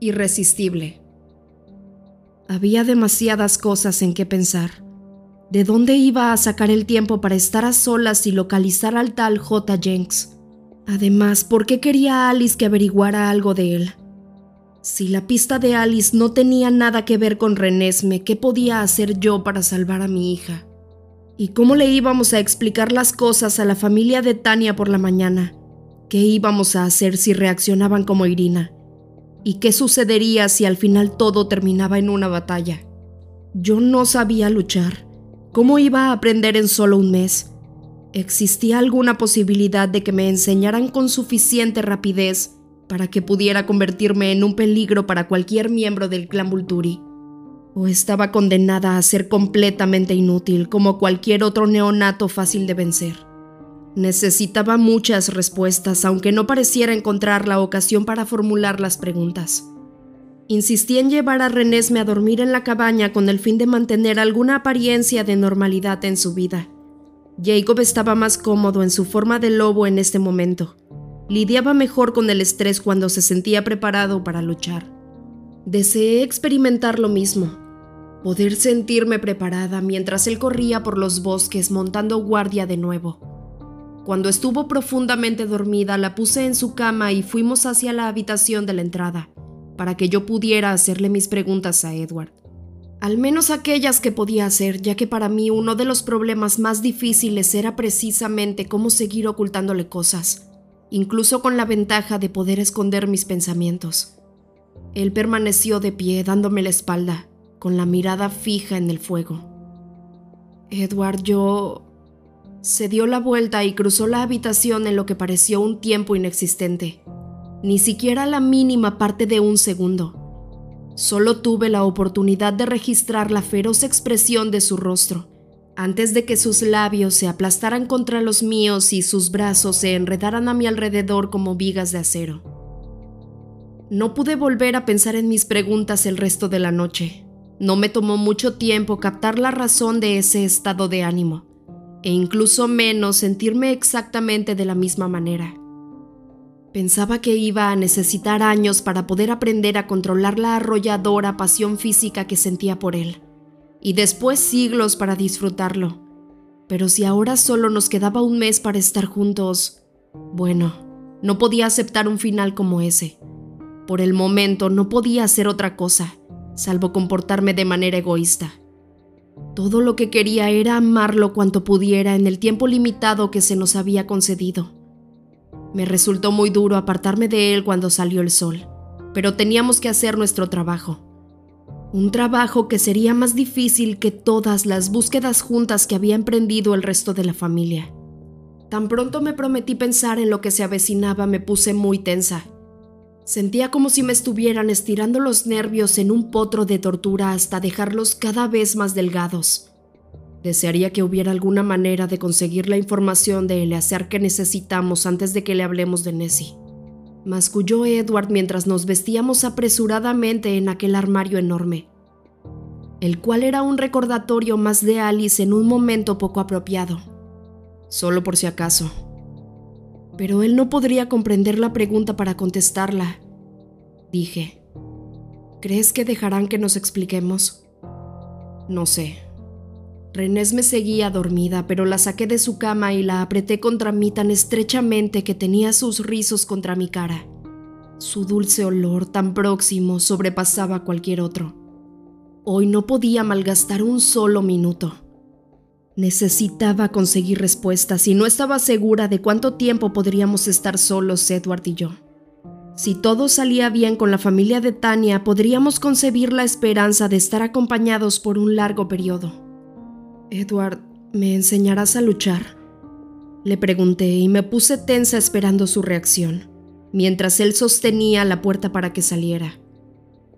irresistible. Había demasiadas cosas en qué pensar. ¿De dónde iba a sacar el tiempo para estar a solas y localizar al tal J. Jenks? Además, ¿por qué quería Alice que averiguara algo de él? Si la pista de Alice no tenía nada que ver con Renesme, ¿qué podía hacer yo para salvar a mi hija? ¿Y cómo le íbamos a explicar las cosas a la familia de Tania por la mañana? ¿Qué íbamos a hacer si reaccionaban como Irina? ¿Y qué sucedería si al final todo terminaba en una batalla? Yo no sabía luchar ¿Cómo iba a aprender en solo un mes? ¿Existía alguna posibilidad de que me enseñaran con suficiente rapidez para que pudiera convertirme en un peligro para cualquier miembro del clan Vulturi? ¿O estaba condenada a ser completamente inútil como cualquier otro neonato fácil de vencer? Necesitaba muchas respuestas, aunque no pareciera encontrar la ocasión para formular las preguntas. Insistí en llevar a Renesme a dormir en la cabaña con el fin de mantener alguna apariencia de normalidad en su vida. Jacob estaba más cómodo en su forma de lobo en este momento. Lidiaba mejor con el estrés cuando se sentía preparado para luchar. Deseé experimentar lo mismo, poder sentirme preparada mientras él corría por los bosques montando guardia de nuevo. Cuando estuvo profundamente dormida, la puse en su cama y fuimos hacia la habitación de la entrada para que yo pudiera hacerle mis preguntas a Edward. Al menos aquellas que podía hacer, ya que para mí uno de los problemas más difíciles era precisamente cómo seguir ocultándole cosas, incluso con la ventaja de poder esconder mis pensamientos. Él permaneció de pie dándome la espalda, con la mirada fija en el fuego. Edward, yo... Se dio la vuelta y cruzó la habitación en lo que pareció un tiempo inexistente ni siquiera la mínima parte de un segundo. Solo tuve la oportunidad de registrar la feroz expresión de su rostro, antes de que sus labios se aplastaran contra los míos y sus brazos se enredaran a mi alrededor como vigas de acero. No pude volver a pensar en mis preguntas el resto de la noche. No me tomó mucho tiempo captar la razón de ese estado de ánimo, e incluso menos sentirme exactamente de la misma manera. Pensaba que iba a necesitar años para poder aprender a controlar la arrolladora pasión física que sentía por él, y después siglos para disfrutarlo. Pero si ahora solo nos quedaba un mes para estar juntos, bueno, no podía aceptar un final como ese. Por el momento no podía hacer otra cosa, salvo comportarme de manera egoísta. Todo lo que quería era amarlo cuanto pudiera en el tiempo limitado que se nos había concedido. Me resultó muy duro apartarme de él cuando salió el sol, pero teníamos que hacer nuestro trabajo. Un trabajo que sería más difícil que todas las búsquedas juntas que había emprendido el resto de la familia. Tan pronto me prometí pensar en lo que se avecinaba me puse muy tensa. Sentía como si me estuvieran estirando los nervios en un potro de tortura hasta dejarlos cada vez más delgados. Desearía que hubiera alguna manera de conseguir la información de Eleazar que necesitamos antes de que le hablemos de Nessie. Masculló Edward mientras nos vestíamos apresuradamente en aquel armario enorme, el cual era un recordatorio más de Alice en un momento poco apropiado. Solo por si acaso. Pero él no podría comprender la pregunta para contestarla. Dije, ¿crees que dejarán que nos expliquemos? No sé. Renés me seguía dormida, pero la saqué de su cama y la apreté contra mí tan estrechamente que tenía sus rizos contra mi cara. Su dulce olor tan próximo sobrepasaba cualquier otro. Hoy no podía malgastar un solo minuto. Necesitaba conseguir respuestas y no estaba segura de cuánto tiempo podríamos estar solos Edward y yo. Si todo salía bien con la familia de Tania, podríamos concebir la esperanza de estar acompañados por un largo periodo. Edward, ¿me enseñarás a luchar? Le pregunté y me puse tensa esperando su reacción, mientras él sostenía la puerta para que saliera.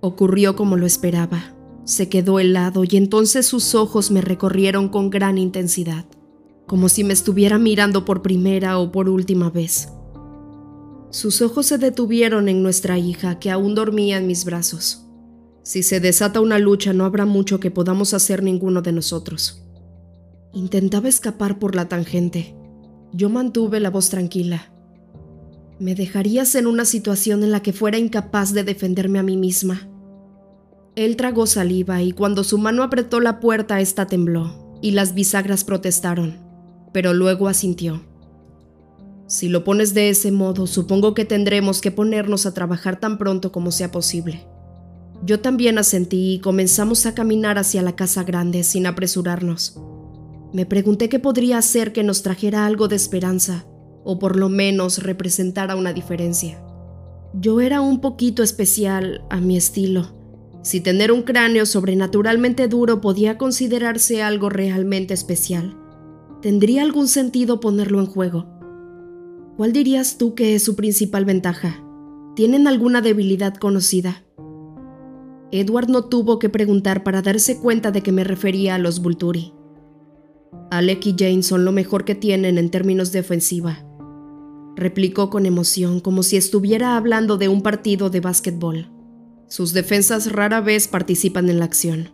Ocurrió como lo esperaba. Se quedó helado y entonces sus ojos me recorrieron con gran intensidad, como si me estuviera mirando por primera o por última vez. Sus ojos se detuvieron en nuestra hija, que aún dormía en mis brazos. Si se desata una lucha no habrá mucho que podamos hacer ninguno de nosotros. Intentaba escapar por la tangente. Yo mantuve la voz tranquila. Me dejarías en una situación en la que fuera incapaz de defenderme a mí misma. Él tragó saliva y cuando su mano apretó la puerta, ésta tembló y las bisagras protestaron, pero luego asintió. Si lo pones de ese modo, supongo que tendremos que ponernos a trabajar tan pronto como sea posible. Yo también asentí y comenzamos a caminar hacia la casa grande sin apresurarnos. Me pregunté qué podría hacer que nos trajera algo de esperanza, o por lo menos representara una diferencia. Yo era un poquito especial a mi estilo. Si tener un cráneo sobrenaturalmente duro podía considerarse algo realmente especial, ¿tendría algún sentido ponerlo en juego? ¿Cuál dirías tú que es su principal ventaja? ¿Tienen alguna debilidad conocida? Edward no tuvo que preguntar para darse cuenta de que me refería a los Vulturi. Alec y Jane son lo mejor que tienen en términos de ofensiva, replicó con emoción como si estuviera hablando de un partido de básquetbol. Sus defensas rara vez participan en la acción.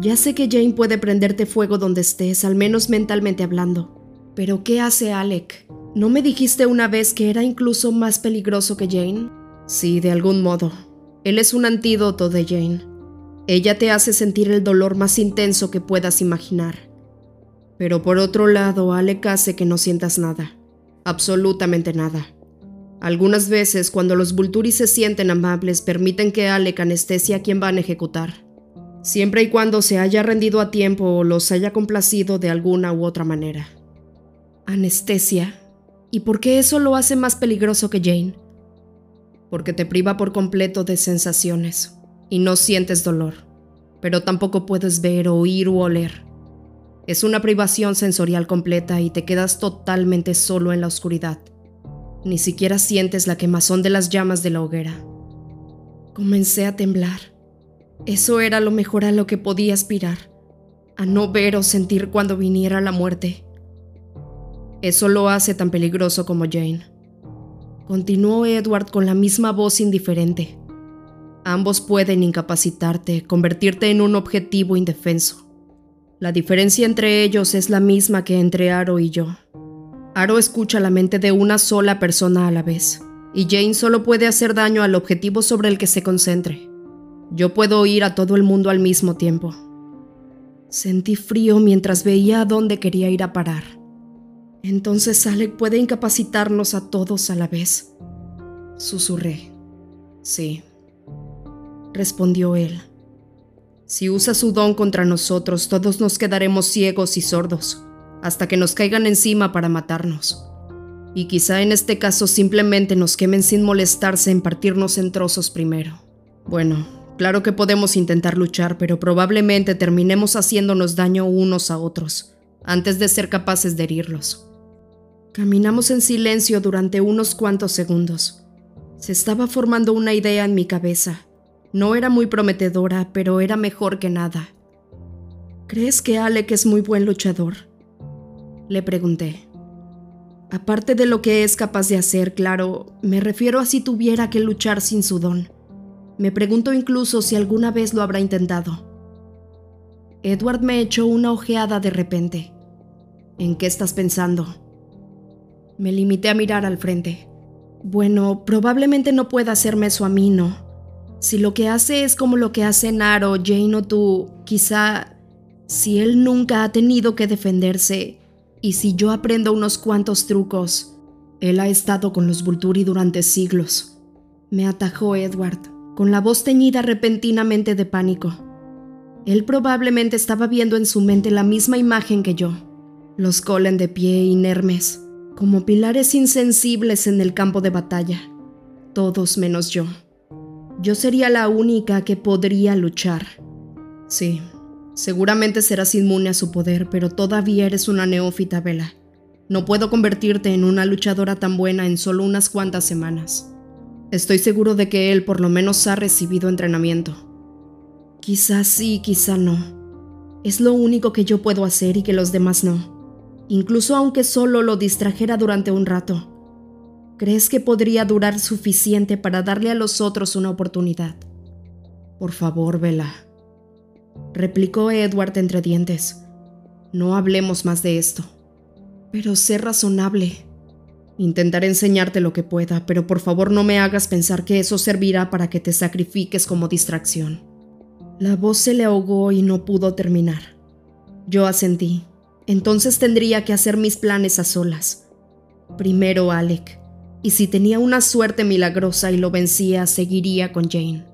Ya sé que Jane puede prenderte fuego donde estés, al menos mentalmente hablando, pero ¿qué hace Alec? ¿No me dijiste una vez que era incluso más peligroso que Jane? Sí, de algún modo. Él es un antídoto de Jane. Ella te hace sentir el dolor más intenso que puedas imaginar. Pero por otro lado, Alec hace que no sientas nada. Absolutamente nada. Algunas veces, cuando los Vulturi se sienten amables, permiten que Alec anestesia a quien van a ejecutar. Siempre y cuando se haya rendido a tiempo o los haya complacido de alguna u otra manera. Anestesia, ¿Y por qué eso lo hace más peligroso que Jane? Porque te priva por completo de sensaciones y no sientes dolor, pero tampoco puedes ver, oír u oler. Es una privación sensorial completa y te quedas totalmente solo en la oscuridad. Ni siquiera sientes la quemazón de las llamas de la hoguera. Comencé a temblar. Eso era lo mejor a lo que podía aspirar, a no ver o sentir cuando viniera la muerte. Eso lo hace tan peligroso como Jane. Continuó Edward con la misma voz indiferente. Ambos pueden incapacitarte, convertirte en un objetivo indefenso. La diferencia entre ellos es la misma que entre Aro y yo. Aro escucha la mente de una sola persona a la vez, y Jane solo puede hacer daño al objetivo sobre el que se concentre. Yo puedo oír a todo el mundo al mismo tiempo. Sentí frío mientras veía a dónde quería ir a parar. Entonces Alec puede incapacitarnos a todos a la vez. Susurré. Sí. Respondió él. Si usa su don contra nosotros, todos nos quedaremos ciegos y sordos, hasta que nos caigan encima para matarnos. Y quizá en este caso simplemente nos quemen sin molestarse en partirnos en trozos primero. Bueno, claro que podemos intentar luchar, pero probablemente terminemos haciéndonos daño unos a otros, antes de ser capaces de herirlos. Caminamos en silencio durante unos cuantos segundos. Se estaba formando una idea en mi cabeza. No era muy prometedora, pero era mejor que nada. ¿Crees que Alec es muy buen luchador? Le pregunté. Aparte de lo que es capaz de hacer, claro, me refiero a si tuviera que luchar sin su don. Me pregunto incluso si alguna vez lo habrá intentado. Edward me echó una ojeada de repente. ¿En qué estás pensando? Me limité a mirar al frente. Bueno, probablemente no pueda hacerme eso a mí, ¿no? Si lo que hace es como lo que hace Naro, Jane o tú, quizá si él nunca ha tenido que defenderse y si yo aprendo unos cuantos trucos, él ha estado con los Vulturi durante siglos. Me atajó Edward, con la voz teñida repentinamente de pánico. Él probablemente estaba viendo en su mente la misma imagen que yo. Los Colen de pie, inermes, como pilares insensibles en el campo de batalla, todos menos yo. Yo sería la única que podría luchar. Sí, seguramente serás inmune a su poder, pero todavía eres una neófita, Vela. No puedo convertirte en una luchadora tan buena en solo unas cuantas semanas. Estoy seguro de que él por lo menos ha recibido entrenamiento. Quizás sí, quizá no. Es lo único que yo puedo hacer y que los demás no incluso aunque solo lo distrajera durante un rato. ¿Crees que podría durar suficiente para darle a los otros una oportunidad? Por favor, Vela, replicó Edward entre dientes. No hablemos más de esto. Pero sé razonable. Intentaré enseñarte lo que pueda, pero por favor no me hagas pensar que eso servirá para que te sacrifiques como distracción. La voz se le ahogó y no pudo terminar. Yo asentí. Entonces tendría que hacer mis planes a solas. Primero Alec, y si tenía una suerte milagrosa y lo vencía, seguiría con Jane.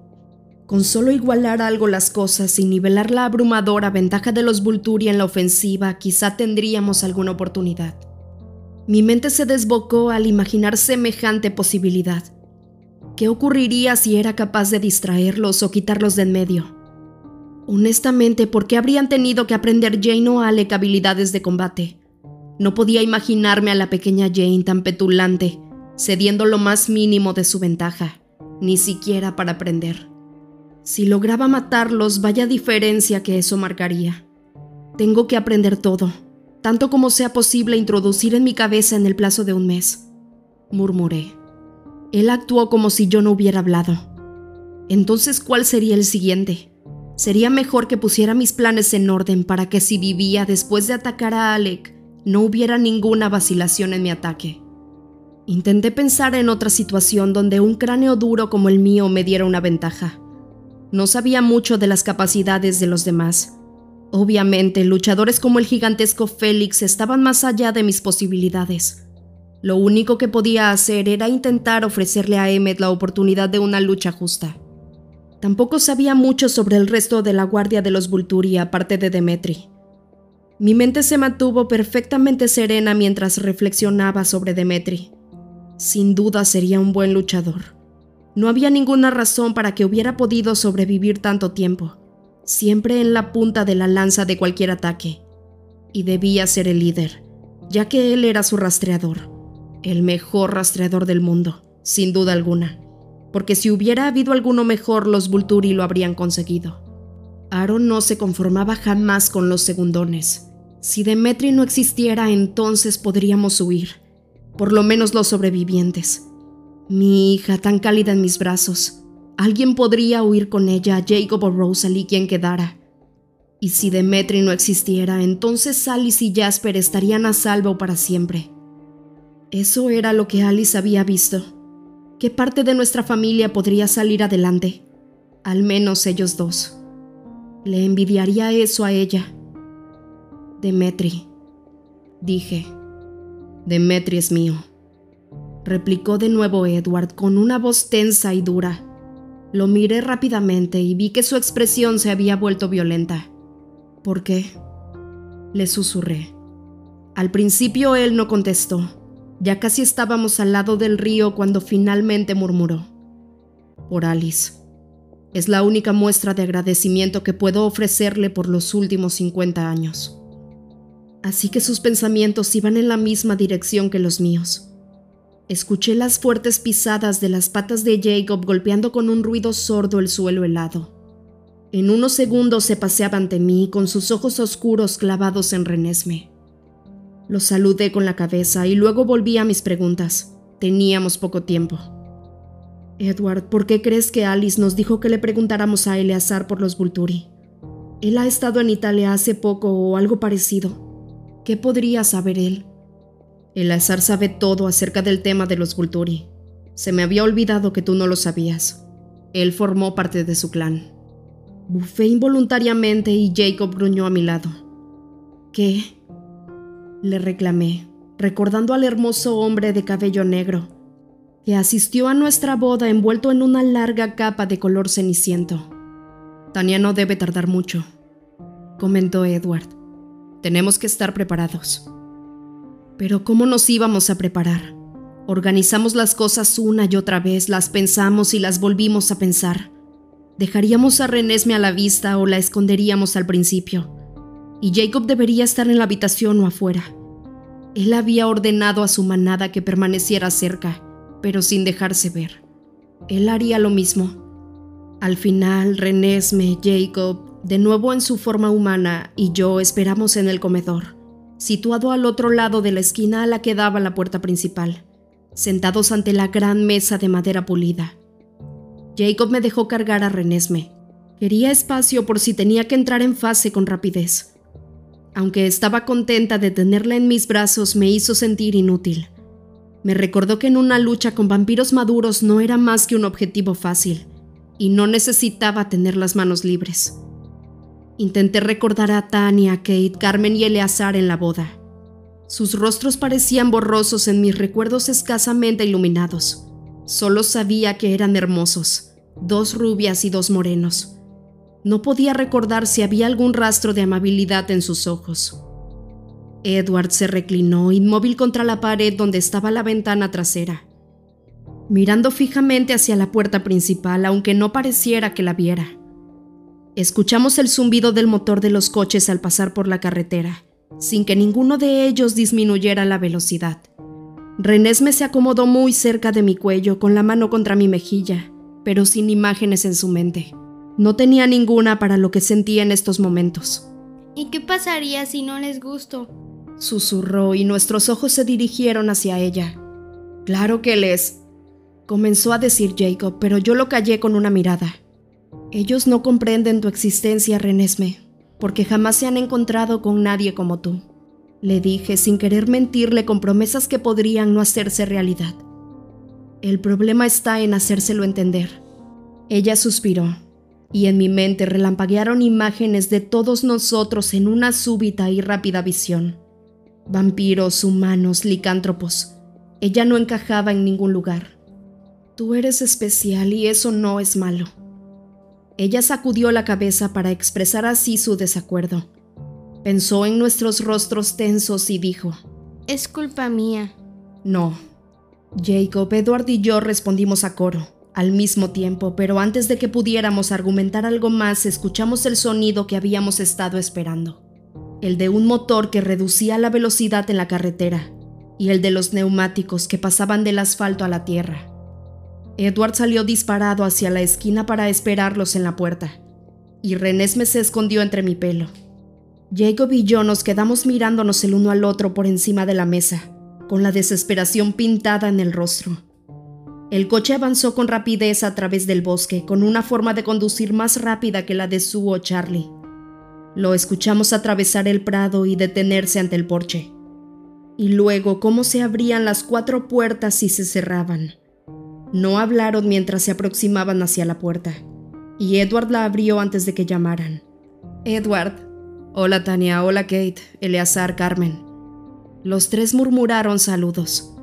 Con solo igualar algo las cosas y nivelar la abrumadora ventaja de los Vulturi en la ofensiva, quizá tendríamos alguna oportunidad. Mi mente se desbocó al imaginar semejante posibilidad. ¿Qué ocurriría si era capaz de distraerlos o quitarlos de en medio? Honestamente, ¿por qué habrían tenido que aprender Jane o Alec habilidades de combate? No podía imaginarme a la pequeña Jane tan petulante, cediendo lo más mínimo de su ventaja, ni siquiera para aprender. Si lograba matarlos, vaya diferencia que eso marcaría. Tengo que aprender todo, tanto como sea posible introducir en mi cabeza en el plazo de un mes, murmuré. Él actuó como si yo no hubiera hablado. Entonces, ¿cuál sería el siguiente? Sería mejor que pusiera mis planes en orden para que si vivía después de atacar a Alec, no hubiera ninguna vacilación en mi ataque. Intenté pensar en otra situación donde un cráneo duro como el mío me diera una ventaja. No sabía mucho de las capacidades de los demás. Obviamente, luchadores como el gigantesco Félix estaban más allá de mis posibilidades. Lo único que podía hacer era intentar ofrecerle a Emmet la oportunidad de una lucha justa. Tampoco sabía mucho sobre el resto de la guardia de los Vulturi aparte de Demetri. Mi mente se mantuvo perfectamente serena mientras reflexionaba sobre Demetri. Sin duda sería un buen luchador. No había ninguna razón para que hubiera podido sobrevivir tanto tiempo, siempre en la punta de la lanza de cualquier ataque. Y debía ser el líder, ya que él era su rastreador, el mejor rastreador del mundo, sin duda alguna, porque si hubiera habido alguno mejor, los Vulturi lo habrían conseguido. Aaron no se conformaba jamás con los segundones. Si Demetri no existiera, entonces podríamos huir por lo menos los sobrevivientes. Mi hija tan cálida en mis brazos. Alguien podría huir con ella, Jacob o Rosalie, quien quedara. Y si Demetri no existiera, entonces Alice y Jasper estarían a salvo para siempre. Eso era lo que Alice había visto. ¿Qué parte de nuestra familia podría salir adelante? Al menos ellos dos. Le envidiaría eso a ella. Demetri, dije. Demetri es mío, replicó de nuevo Edward con una voz tensa y dura. Lo miré rápidamente y vi que su expresión se había vuelto violenta. ¿Por qué? Le susurré. Al principio él no contestó. Ya casi estábamos al lado del río cuando finalmente murmuró. Por Alice. Es la única muestra de agradecimiento que puedo ofrecerle por los últimos 50 años así que sus pensamientos iban en la misma dirección que los míos. Escuché las fuertes pisadas de las patas de Jacob golpeando con un ruido sordo el suelo helado. En unos segundos se paseaba ante mí con sus ojos oscuros clavados en Renesme. Lo saludé con la cabeza y luego volví a mis preguntas. Teníamos poco tiempo. Edward, ¿por qué crees que Alice nos dijo que le preguntáramos a Eleazar por los Vulturi? Él ha estado en Italia hace poco o algo parecido. ¿Qué podría saber él? El azar sabe todo acerca del tema de los Vulturi. Se me había olvidado que tú no lo sabías. Él formó parte de su clan. Bufé involuntariamente y Jacob gruñó a mi lado. ¿Qué? Le reclamé, recordando al hermoso hombre de cabello negro, que asistió a nuestra boda envuelto en una larga capa de color ceniciento. Tania no debe tardar mucho, comentó Edward. Tenemos que estar preparados. Pero ¿cómo nos íbamos a preparar? Organizamos las cosas una y otra vez, las pensamos y las volvimos a pensar. ¿Dejaríamos a Renesme a la vista o la esconderíamos al principio? Y Jacob debería estar en la habitación o afuera. Él había ordenado a su manada que permaneciera cerca, pero sin dejarse ver. Él haría lo mismo. Al final, Renesme, Jacob, de nuevo en su forma humana, y yo esperamos en el comedor, situado al otro lado de la esquina a la que daba la puerta principal, sentados ante la gran mesa de madera pulida. Jacob me dejó cargar a Renesme. Quería espacio por si tenía que entrar en fase con rapidez. Aunque estaba contenta de tenerla en mis brazos, me hizo sentir inútil. Me recordó que en una lucha con vampiros maduros no era más que un objetivo fácil, y no necesitaba tener las manos libres. Intenté recordar a Tania, Kate, Carmen y Eleazar en la boda. Sus rostros parecían borrosos en mis recuerdos escasamente iluminados. Solo sabía que eran hermosos, dos rubias y dos morenos. No podía recordar si había algún rastro de amabilidad en sus ojos. Edward se reclinó inmóvil contra la pared donde estaba la ventana trasera, mirando fijamente hacia la puerta principal, aunque no pareciera que la viera. Escuchamos el zumbido del motor de los coches al pasar por la carretera, sin que ninguno de ellos disminuyera la velocidad. Renesme se acomodó muy cerca de mi cuello, con la mano contra mi mejilla, pero sin imágenes en su mente. No tenía ninguna para lo que sentía en estos momentos. ¿Y qué pasaría si no les gusto? Susurró y nuestros ojos se dirigieron hacia ella. Claro que les... comenzó a decir Jacob, pero yo lo callé con una mirada. Ellos no comprenden tu existencia, Renesme, porque jamás se han encontrado con nadie como tú. Le dije sin querer mentirle con promesas que podrían no hacerse realidad. El problema está en hacérselo entender. Ella suspiró, y en mi mente relampaguearon imágenes de todos nosotros en una súbita y rápida visión. Vampiros, humanos, licántropos. Ella no encajaba en ningún lugar. Tú eres especial y eso no es malo. Ella sacudió la cabeza para expresar así su desacuerdo. Pensó en nuestros rostros tensos y dijo, Es culpa mía. No. Jacob, Edward y yo respondimos a coro, al mismo tiempo, pero antes de que pudiéramos argumentar algo más, escuchamos el sonido que habíamos estado esperando. El de un motor que reducía la velocidad en la carretera y el de los neumáticos que pasaban del asfalto a la tierra. Edward salió disparado hacia la esquina para esperarlos en la puerta, y Renesme se escondió entre mi pelo. Jacob y yo nos quedamos mirándonos el uno al otro por encima de la mesa, con la desesperación pintada en el rostro. El coche avanzó con rapidez a través del bosque, con una forma de conducir más rápida que la de Sue o Charlie. Lo escuchamos atravesar el prado y detenerse ante el porche. Y luego cómo se abrían las cuatro puertas y se cerraban. No hablaron mientras se aproximaban hacia la puerta, y Edward la abrió antes de que llamaran. Edward. Hola Tania, hola Kate, Eleazar, Carmen. Los tres murmuraron saludos.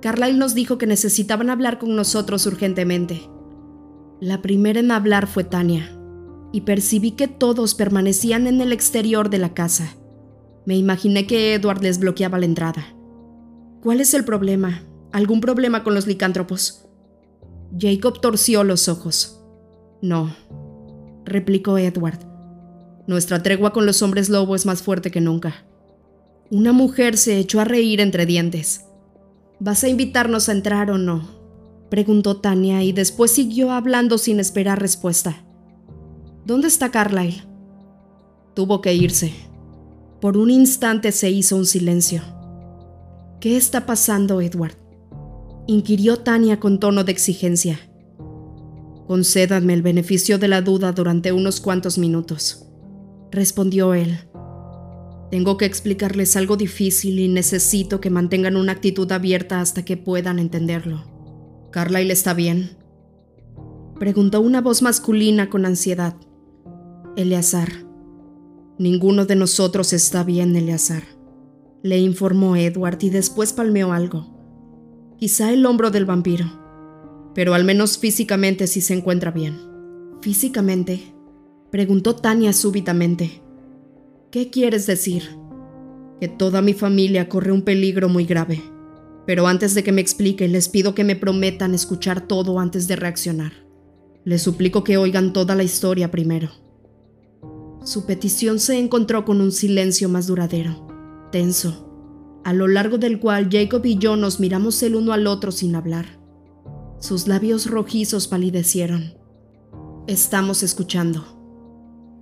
Carlyle nos dijo que necesitaban hablar con nosotros urgentemente. La primera en hablar fue Tania, y percibí que todos permanecían en el exterior de la casa. Me imaginé que Edward les bloqueaba la entrada. ¿Cuál es el problema? ¿Algún problema con los licántropos? Jacob torció los ojos. No, replicó Edward. Nuestra tregua con los hombres lobo es más fuerte que nunca. Una mujer se echó a reír entre dientes. ¿Vas a invitarnos a entrar o no? preguntó Tania y después siguió hablando sin esperar respuesta. ¿Dónde está Carlyle? Tuvo que irse. Por un instante se hizo un silencio. ¿Qué está pasando, Edward? inquirió Tania con tono de exigencia. Concédanme el beneficio de la duda durante unos cuantos minutos, respondió él. Tengo que explicarles algo difícil y necesito que mantengan una actitud abierta hasta que puedan entenderlo. ¿Carlyle está bien? Preguntó una voz masculina con ansiedad. Eleazar. Ninguno de nosotros está bien, Eleazar, le informó Edward y después palmeó algo quizá el hombro del vampiro, pero al menos físicamente sí se encuentra bien. ¿Físicamente? preguntó Tania súbitamente. ¿Qué quieres decir? Que toda mi familia corre un peligro muy grave. Pero antes de que me explique, les pido que me prometan escuchar todo antes de reaccionar. Les suplico que oigan toda la historia primero. Su petición se encontró con un silencio más duradero, tenso, a lo largo del cual Jacob y yo nos miramos el uno al otro sin hablar. Sus labios rojizos palidecieron. Estamos escuchando,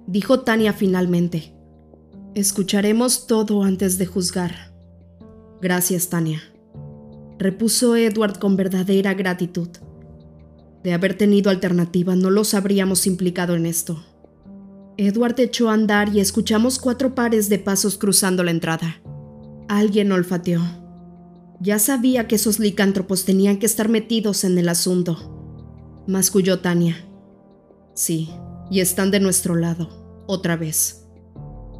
dijo Tania finalmente. Escucharemos todo antes de juzgar. Gracias, Tania, repuso Edward con verdadera gratitud. De haber tenido alternativa, no los habríamos implicado en esto. Edward echó a andar y escuchamos cuatro pares de pasos cruzando la entrada. Alguien olfateó. Ya sabía que esos licántropos tenían que estar metidos en el asunto. Masculló Tania. Sí, y están de nuestro lado, otra vez.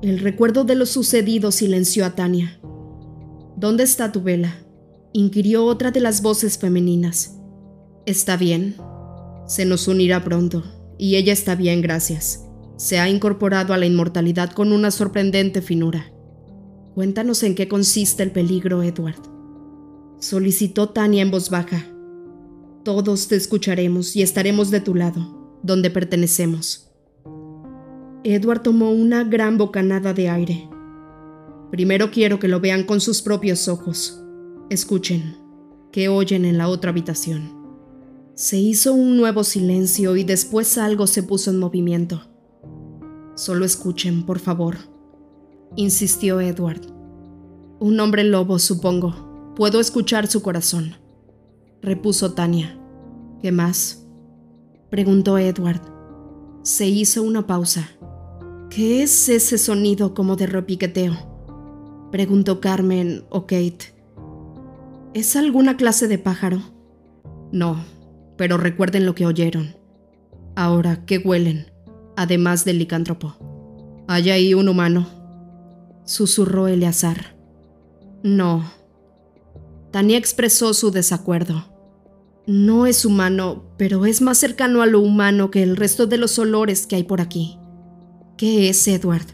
El recuerdo de lo sucedido silenció a Tania. ¿Dónde está tu vela? inquirió otra de las voces femeninas. Está bien. Se nos unirá pronto, y ella está bien, gracias. Se ha incorporado a la inmortalidad con una sorprendente finura. Cuéntanos en qué consiste el peligro, Edward solicitó Tania en voz baja. Todos te escucharemos y estaremos de tu lado, donde pertenecemos. Edward tomó una gran bocanada de aire. Primero quiero que lo vean con sus propios ojos. Escuchen, que oyen en la otra habitación. Se hizo un nuevo silencio y después algo se puso en movimiento. Solo escuchen, por favor, insistió Edward. Un hombre lobo, supongo. Puedo escuchar su corazón, repuso Tania. ¿Qué más? preguntó Edward. Se hizo una pausa. ¿Qué es ese sonido como de repiqueteo? preguntó Carmen o Kate. ¿Es alguna clase de pájaro? No, pero recuerden lo que oyeron. Ahora, ¿qué huelen? Además del licántropo. ¿Hay ahí un humano? Susurró Eleazar. No, Tania expresó su desacuerdo. No es humano, pero es más cercano a lo humano que el resto de los olores que hay por aquí. ¿Qué es, Edward?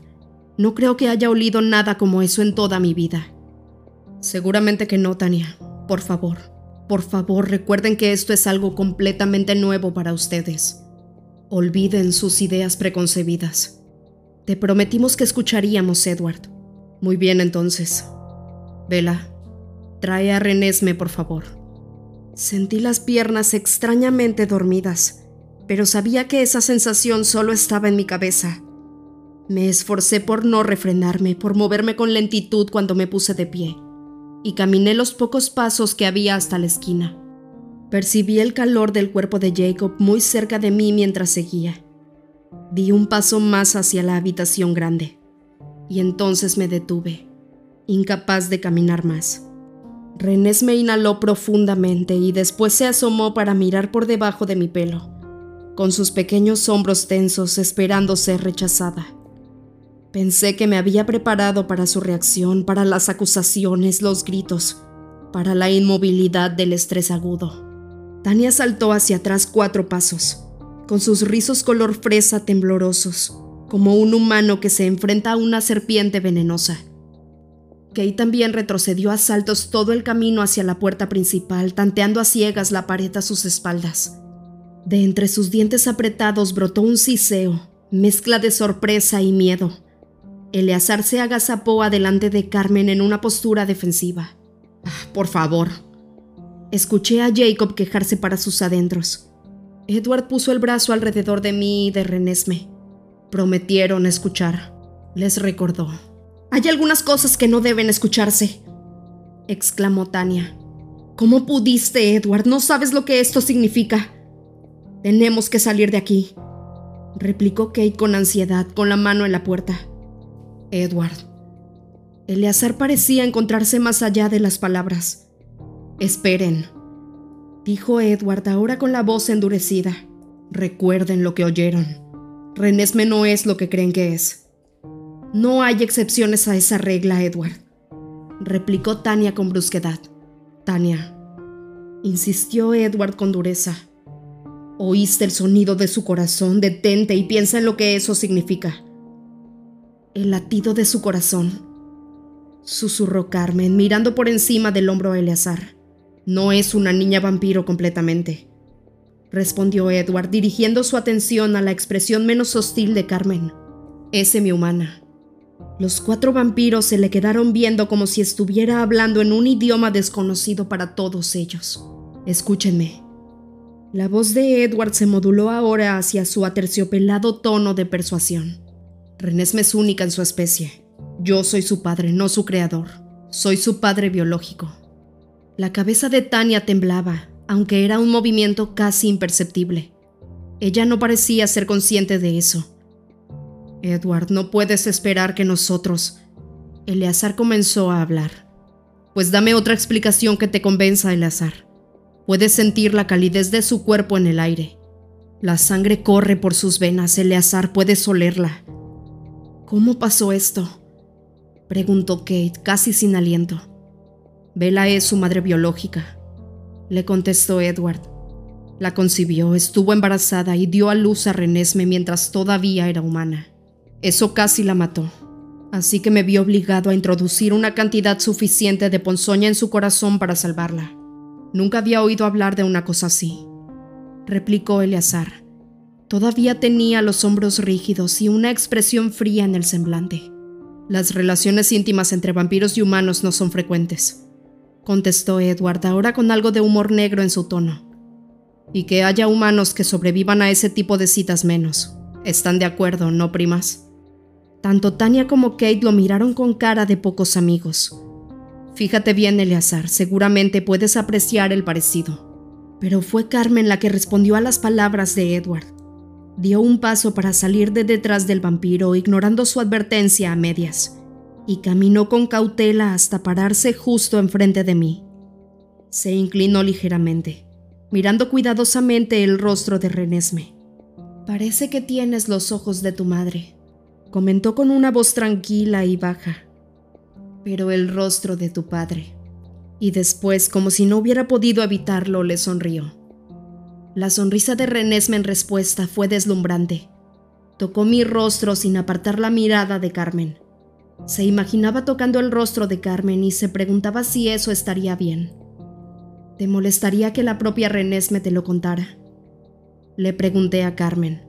No creo que haya olido nada como eso en toda mi vida. Seguramente que no, Tania. Por favor, por favor, recuerden que esto es algo completamente nuevo para ustedes. Olviden sus ideas preconcebidas. Te prometimos que escucharíamos, Edward. Muy bien, entonces. Vela, Trae a Renesme, por favor. Sentí las piernas extrañamente dormidas, pero sabía que esa sensación solo estaba en mi cabeza. Me esforcé por no refrenarme, por moverme con lentitud cuando me puse de pie, y caminé los pocos pasos que había hasta la esquina. Percibí el calor del cuerpo de Jacob muy cerca de mí mientras seguía. Di un paso más hacia la habitación grande, y entonces me detuve, incapaz de caminar más. Renés me inhaló profundamente y después se asomó para mirar por debajo de mi pelo, con sus pequeños hombros tensos esperando ser rechazada. Pensé que me había preparado para su reacción, para las acusaciones, los gritos, para la inmovilidad del estrés agudo. Tania saltó hacia atrás cuatro pasos, con sus rizos color fresa temblorosos, como un humano que se enfrenta a una serpiente venenosa. Kate también retrocedió a saltos todo el camino hacia la puerta principal, tanteando a ciegas la pared a sus espaldas. De entre sus dientes apretados brotó un siseo, mezcla de sorpresa y miedo. Eleazar se agazapó adelante de Carmen en una postura defensiva. Ah, por favor. Escuché a Jacob quejarse para sus adentros. Edward puso el brazo alrededor de mí y de Renesme. Prometieron escuchar. Les recordó. Hay algunas cosas que no deben escucharse, exclamó Tania. ¿Cómo pudiste, Edward? No sabes lo que esto significa. Tenemos que salir de aquí, replicó Kate con ansiedad, con la mano en la puerta. Edward. Eleazar parecía encontrarse más allá de las palabras. Esperen, dijo Edward ahora con la voz endurecida. Recuerden lo que oyeron. Renesme no es lo que creen que es. No hay excepciones a esa regla, Edward, replicó Tania con brusquedad. Tania, insistió Edward con dureza. Oíste el sonido de su corazón, detente y piensa en lo que eso significa. El latido de su corazón, susurró Carmen, mirando por encima del hombro a Eleazar. No es una niña vampiro completamente, respondió Edward, dirigiendo su atención a la expresión menos hostil de Carmen. Es semi-humana. Los cuatro vampiros se le quedaron viendo como si estuviera hablando en un idioma desconocido para todos ellos. Escúchenme. La voz de Edward se moduló ahora hacia su aterciopelado tono de persuasión. Renesme es única en su especie. Yo soy su padre, no su creador. Soy su padre biológico. La cabeza de Tania temblaba, aunque era un movimiento casi imperceptible. Ella no parecía ser consciente de eso Edward, no puedes esperar que nosotros... Eleazar comenzó a hablar. Pues dame otra explicación que te convenza, Eleazar. Puedes sentir la calidez de su cuerpo en el aire. La sangre corre por sus venas, Eleazar, puedes olerla. ¿Cómo pasó esto? Preguntó Kate, casi sin aliento. Bella es su madre biológica, le contestó Edward. La concibió, estuvo embarazada y dio a luz a Renesme mientras todavía era humana. Eso casi la mató, así que me vi obligado a introducir una cantidad suficiente de ponzoña en su corazón para salvarla. Nunca había oído hablar de una cosa así, replicó Eleazar. Todavía tenía los hombros rígidos y una expresión fría en el semblante. Las relaciones íntimas entre vampiros y humanos no son frecuentes, contestó Edward, ahora con algo de humor negro en su tono. Y que haya humanos que sobrevivan a ese tipo de citas menos. ¿Están de acuerdo, no, primas? Tanto Tania como Kate lo miraron con cara de pocos amigos. Fíjate bien, Eleazar, seguramente puedes apreciar el parecido. Pero fue Carmen la que respondió a las palabras de Edward. Dio un paso para salir de detrás del vampiro, ignorando su advertencia a medias, y caminó con cautela hasta pararse justo enfrente de mí. Se inclinó ligeramente, mirando cuidadosamente el rostro de Renesme. Parece que tienes los ojos de tu madre, comentó con una voz tranquila y baja. Pero el rostro de tu padre. Y después, como si no hubiera podido evitarlo, le sonrió. La sonrisa de Renesme en respuesta fue deslumbrante. Tocó mi rostro sin apartar la mirada de Carmen. Se imaginaba tocando el rostro de Carmen y se preguntaba si eso estaría bien. ¿Te molestaría que la propia Renesme te lo contara? Le pregunté a Carmen.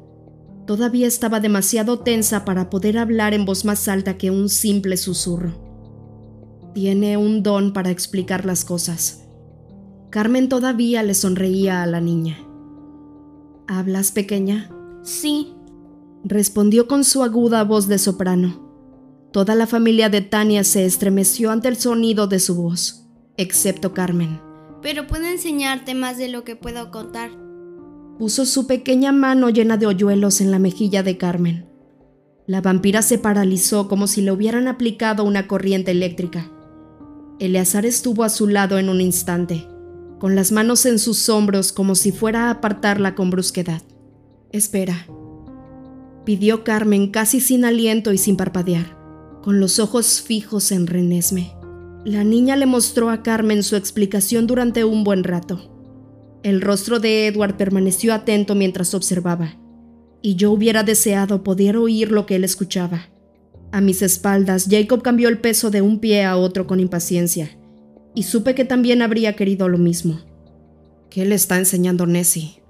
Todavía estaba demasiado tensa para poder hablar en voz más alta que un simple susurro. Tiene un don para explicar las cosas. Carmen todavía le sonreía a la niña. ¿Hablas, pequeña? Sí, respondió con su aguda voz de soprano. Toda la familia de Tania se estremeció ante el sonido de su voz, excepto Carmen. pero puedo enseñarte más de lo que puedo contar. Puso su pequeña mano llena de hoyuelos en la mejilla de Carmen. La vampira se paralizó como si le hubieran aplicado una corriente eléctrica. Eleazar estuvo a su lado en un instante, con las manos en sus hombros como si fuera a apartarla con brusquedad. Espera, pidió Carmen casi sin aliento y sin parpadear, con los ojos fijos en Renesme. La niña le mostró a Carmen su explicación durante un buen rato. El rostro de Edward permaneció atento mientras observaba, y yo hubiera deseado poder oír lo que él escuchaba. A mis espaldas, Jacob cambió el peso de un pie a otro con impaciencia y supe que también habría querido lo mismo. ¿Qué le está enseñando Nessie?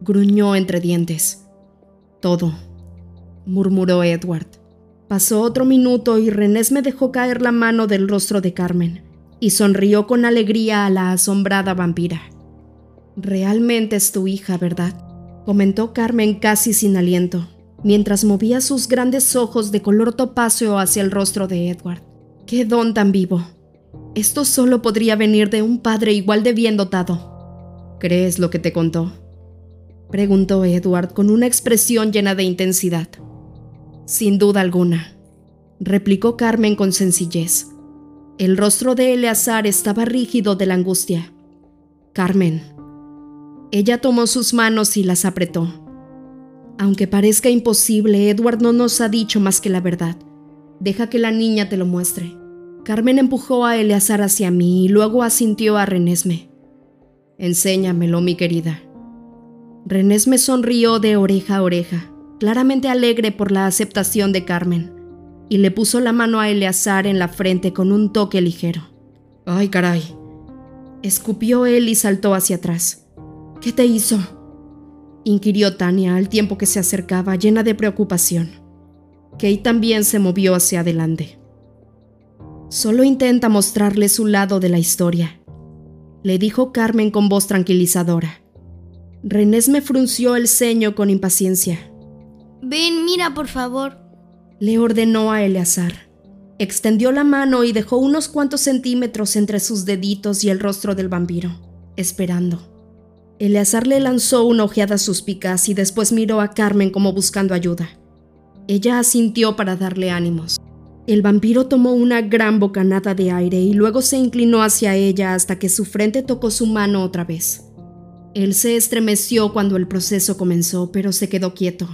Gruñó entre dientes. Todo, murmuró Edward. Pasó otro minuto y Renés me dejó caer la mano del rostro de Carmen y sonrió con alegría a la asombrada vampira. Realmente es tu hija, ¿verdad? comentó Carmen casi sin aliento, mientras movía sus grandes ojos de color topacio hacia el rostro de Edward. ¡Qué don tan vivo! Esto solo podría venir de un padre igual de bien dotado. ¿Crees lo que te contó? Preguntó Edward con una expresión llena de intensidad. Sin duda alguna, replicó Carmen con sencillez. El rostro de Eleazar estaba rígido de la angustia. Carmen. Ella tomó sus manos y las apretó. Aunque parezca imposible, Edward no nos ha dicho más que la verdad. Deja que la niña te lo muestre. Carmen empujó a Eleazar hacia mí y luego asintió a Renesme. Enséñamelo, mi querida. Renesme sonrió de oreja a oreja, claramente alegre por la aceptación de Carmen, y le puso la mano a Eleazar en la frente con un toque ligero. ¡Ay, caray! Escupió él y saltó hacia atrás. ¿Qué te hizo? inquirió Tania al tiempo que se acercaba, llena de preocupación. Kate también se movió hacia adelante. Solo intenta mostrarle su lado de la historia, le dijo Carmen con voz tranquilizadora. Renés me frunció el ceño con impaciencia. Ven, mira, por favor. Le ordenó a Eleazar. Extendió la mano y dejó unos cuantos centímetros entre sus deditos y el rostro del vampiro, esperando. Eleazar le lanzó una ojeada suspicaz y después miró a Carmen como buscando ayuda. Ella asintió para darle ánimos. El vampiro tomó una gran bocanada de aire y luego se inclinó hacia ella hasta que su frente tocó su mano otra vez. Él se estremeció cuando el proceso comenzó, pero se quedó quieto,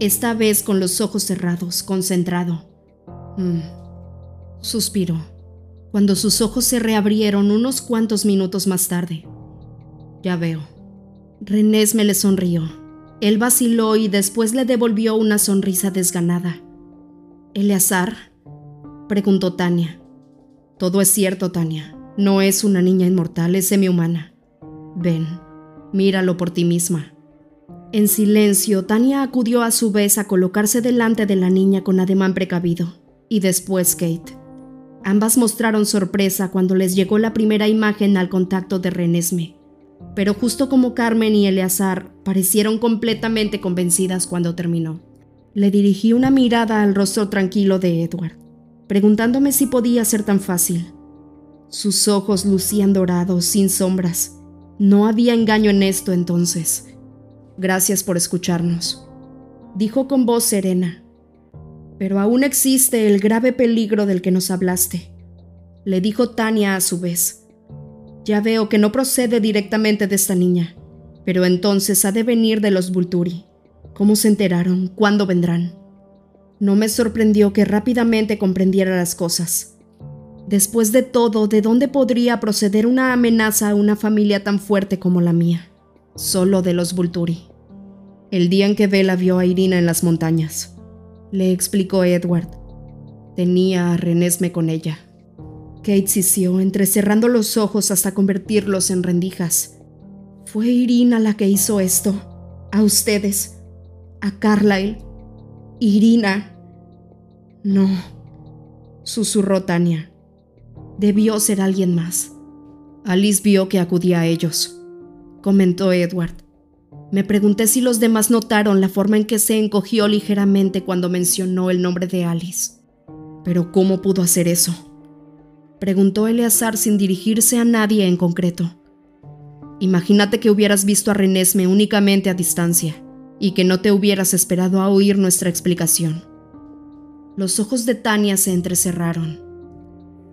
esta vez con los ojos cerrados, concentrado. Mm. Suspiró, cuando sus ojos se reabrieron unos cuantos minutos más tarde. Ya veo. Renés me le sonrió. Él vaciló y después le devolvió una sonrisa desganada. ¿Eleazar? Preguntó Tania. Todo es cierto, Tania. No es una niña inmortal, es semihumana. Ven, míralo por ti misma. En silencio, Tania acudió a su vez a colocarse delante de la niña con ademán precavido, y después Kate. Ambas mostraron sorpresa cuando les llegó la primera imagen al contacto de Renesme, pero justo como Carmen y Eleazar parecieron completamente convencidas cuando terminó. Le dirigí una mirada al rostro tranquilo de Edward preguntándome si podía ser tan fácil. Sus ojos lucían dorados, sin sombras. No había engaño en esto entonces. Gracias por escucharnos, dijo con voz serena. Pero aún existe el grave peligro del que nos hablaste, le dijo Tania a su vez. Ya veo que no procede directamente de esta niña, pero entonces ha de venir de los Vulturi. ¿Cómo se enteraron? ¿Cuándo vendrán? No me sorprendió que rápidamente comprendiera las cosas. Después de todo, ¿de dónde podría proceder una amenaza a una familia tan fuerte como la mía? Solo de los Vulturi. El día en que Bella vio a Irina en las montañas, le explicó Edward. Tenía a Renesme con ella. Kate sisió, entrecerrando los ojos hasta convertirlos en rendijas. Fue Irina la que hizo esto. A ustedes. A Carlyle Irina. No, susurró Tania. Debió ser alguien más. Alice vio que acudía a ellos, comentó Edward. Me pregunté si los demás notaron la forma en que se encogió ligeramente cuando mencionó el nombre de Alice. Pero ¿cómo pudo hacer eso? Preguntó Eleazar sin dirigirse a nadie en concreto. Imagínate que hubieras visto a Renesme únicamente a distancia y que no te hubieras esperado a oír nuestra explicación. Los ojos de Tania se entrecerraron.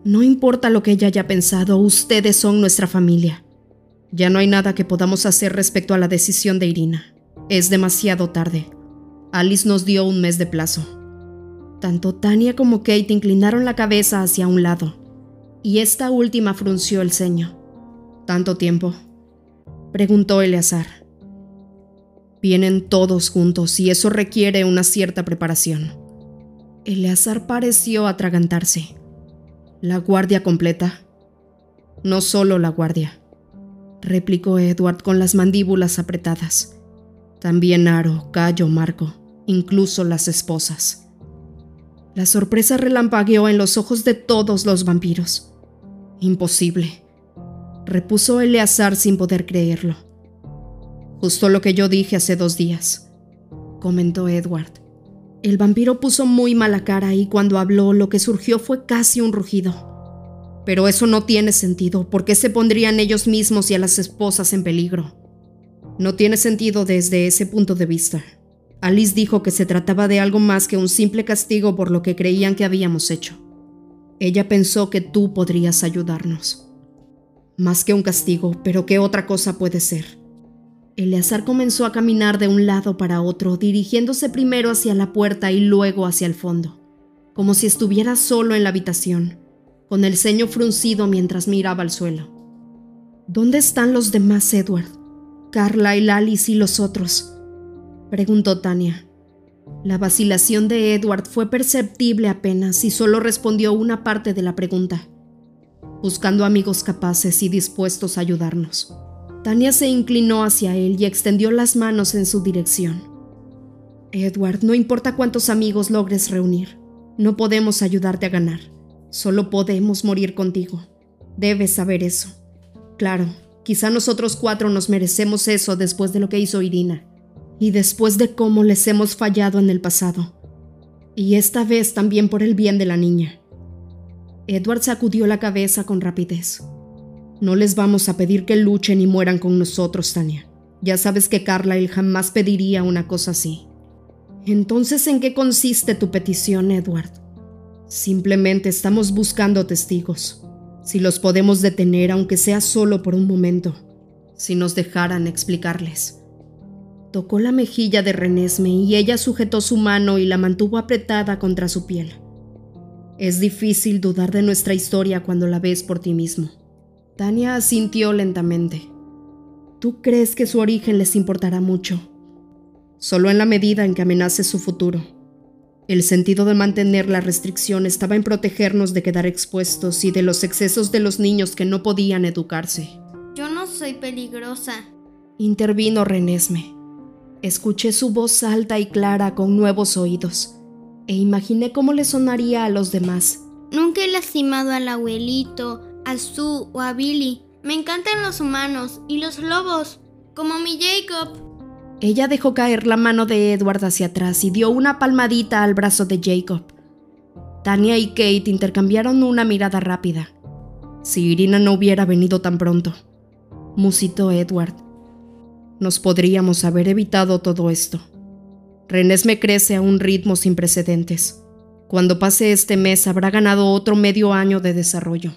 No importa lo que ella haya pensado, ustedes son nuestra familia. Ya no hay nada que podamos hacer respecto a la decisión de Irina. Es demasiado tarde. Alice nos dio un mes de plazo. Tanto Tania como Kate inclinaron la cabeza hacia un lado, y esta última frunció el ceño. ¿Tanto tiempo? preguntó Eleazar. Vienen todos juntos y eso requiere una cierta preparación. Eleazar pareció atragantarse. ¿La guardia completa? No solo la guardia, replicó Edward con las mandíbulas apretadas. También Aro, Cayo, Marco, incluso las esposas. La sorpresa relampagueó en los ojos de todos los vampiros. Imposible, repuso Eleazar sin poder creerlo. Justo lo que yo dije hace dos días, comentó Edward. El vampiro puso muy mala cara y cuando habló lo que surgió fue casi un rugido. Pero eso no tiene sentido, porque se pondrían ellos mismos y a las esposas en peligro. No tiene sentido desde ese punto de vista. Alice dijo que se trataba de algo más que un simple castigo por lo que creían que habíamos hecho. Ella pensó que tú podrías ayudarnos. Más que un castigo, pero ¿qué otra cosa puede ser? Eleazar comenzó a caminar de un lado para otro, dirigiéndose primero hacia la puerta y luego hacia el fondo, como si estuviera solo en la habitación, con el ceño fruncido mientras miraba al suelo. ¿Dónde están los demás, Edward? Carla y Alice y los otros? preguntó Tania. La vacilación de Edward fue perceptible apenas y solo respondió una parte de la pregunta, buscando amigos capaces y dispuestos a ayudarnos. Tania se inclinó hacia él y extendió las manos en su dirección. Edward, no importa cuántos amigos logres reunir, no podemos ayudarte a ganar. Solo podemos morir contigo. Debes saber eso. Claro, quizá nosotros cuatro nos merecemos eso después de lo que hizo Irina y después de cómo les hemos fallado en el pasado. Y esta vez también por el bien de la niña. Edward sacudió la cabeza con rapidez. No les vamos a pedir que luchen y mueran con nosotros, Tania. Ya sabes que Carlyle jamás pediría una cosa así. Entonces, ¿en qué consiste tu petición, Edward? Simplemente estamos buscando testigos. Si los podemos detener, aunque sea solo por un momento. Si nos dejaran explicarles. Tocó la mejilla de Renesme y ella sujetó su mano y la mantuvo apretada contra su piel. Es difícil dudar de nuestra historia cuando la ves por ti mismo. Tania asintió lentamente. ¿Tú crees que su origen les importará mucho? Solo en la medida en que amenace su futuro. El sentido de mantener la restricción estaba en protegernos de quedar expuestos y de los excesos de los niños que no podían educarse. Yo no soy peligrosa. Intervino Renesme. Escuché su voz alta y clara con nuevos oídos e imaginé cómo le sonaría a los demás. Nunca he lastimado al abuelito, a Sue o a Billy. Me encantan los humanos y los lobos, como mi Jacob. Ella dejó caer la mano de Edward hacia atrás y dio una palmadita al brazo de Jacob. Tania y Kate intercambiaron una mirada rápida. Si Irina no hubiera venido tan pronto, musitó Edward, nos podríamos haber evitado todo esto. Renés me crece a un ritmo sin precedentes. Cuando pase este mes habrá ganado otro medio año de desarrollo.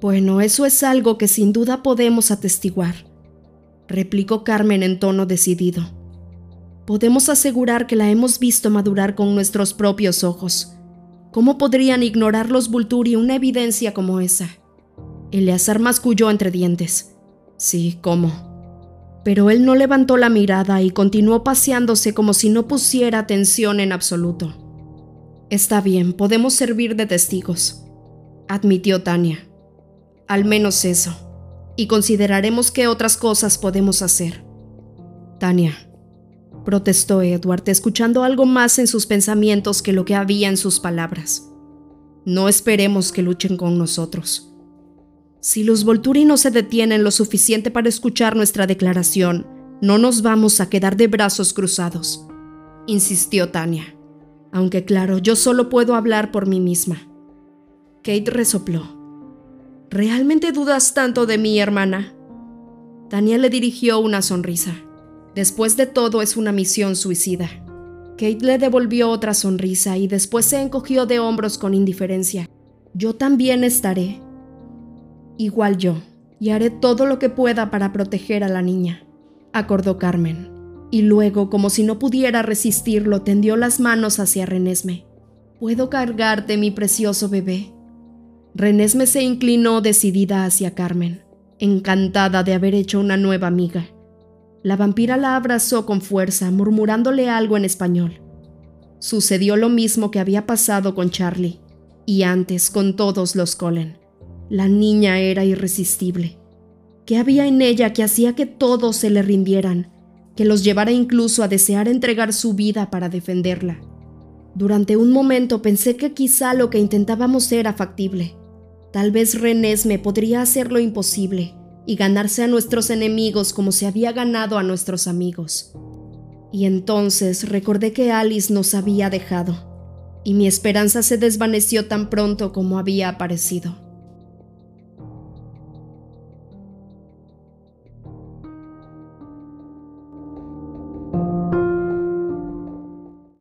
Bueno, eso es algo que sin duda podemos atestiguar, replicó Carmen en tono decidido. Podemos asegurar que la hemos visto madurar con nuestros propios ojos. ¿Cómo podrían ignorar los Vulturi una evidencia como esa? Eleazar masculló entre dientes. Sí, ¿cómo? pero él no levantó la mirada y continuó paseándose como si no pusiera atención en absoluto. Está bien, podemos servir de testigos, admitió Tania. Al menos eso, y consideraremos qué otras cosas podemos hacer. Tania, protestó Edward, escuchando algo más en sus pensamientos que lo que había en sus palabras. No esperemos que luchen con nosotros. Si los Volturi no se detienen lo suficiente para escuchar nuestra declaración, no nos vamos a quedar de brazos cruzados, insistió Tania. Aunque claro, yo solo puedo hablar por mí misma. Kate resopló. ¿Realmente dudas tanto de mí, hermana? Tania le dirigió una sonrisa. Después de todo es una misión suicida. Kate le devolvió otra sonrisa y después se encogió de hombros con indiferencia. Yo también estaré, igual yo, y haré todo lo que pueda para proteger a la niña, acordó Carmen. Y luego, como si no pudiera resistirlo, tendió las manos hacia Renesme. ¿Puedo cargarte, mi precioso bebé? Renesme se inclinó decidida hacia Carmen, encantada de haber hecho una nueva amiga. La vampira la abrazó con fuerza, murmurándole algo en español. Sucedió lo mismo que había pasado con Charlie, y antes con todos los Colen. La niña era irresistible. ¿Qué había en ella que hacía que todos se le rindieran, que los llevara incluso a desear entregar su vida para defenderla? Durante un momento pensé que quizá lo que intentábamos era factible. Tal vez Renés me podría hacer lo imposible y ganarse a nuestros enemigos como se había ganado a nuestros amigos. Y entonces recordé que Alice nos había dejado, y mi esperanza se desvaneció tan pronto como había aparecido.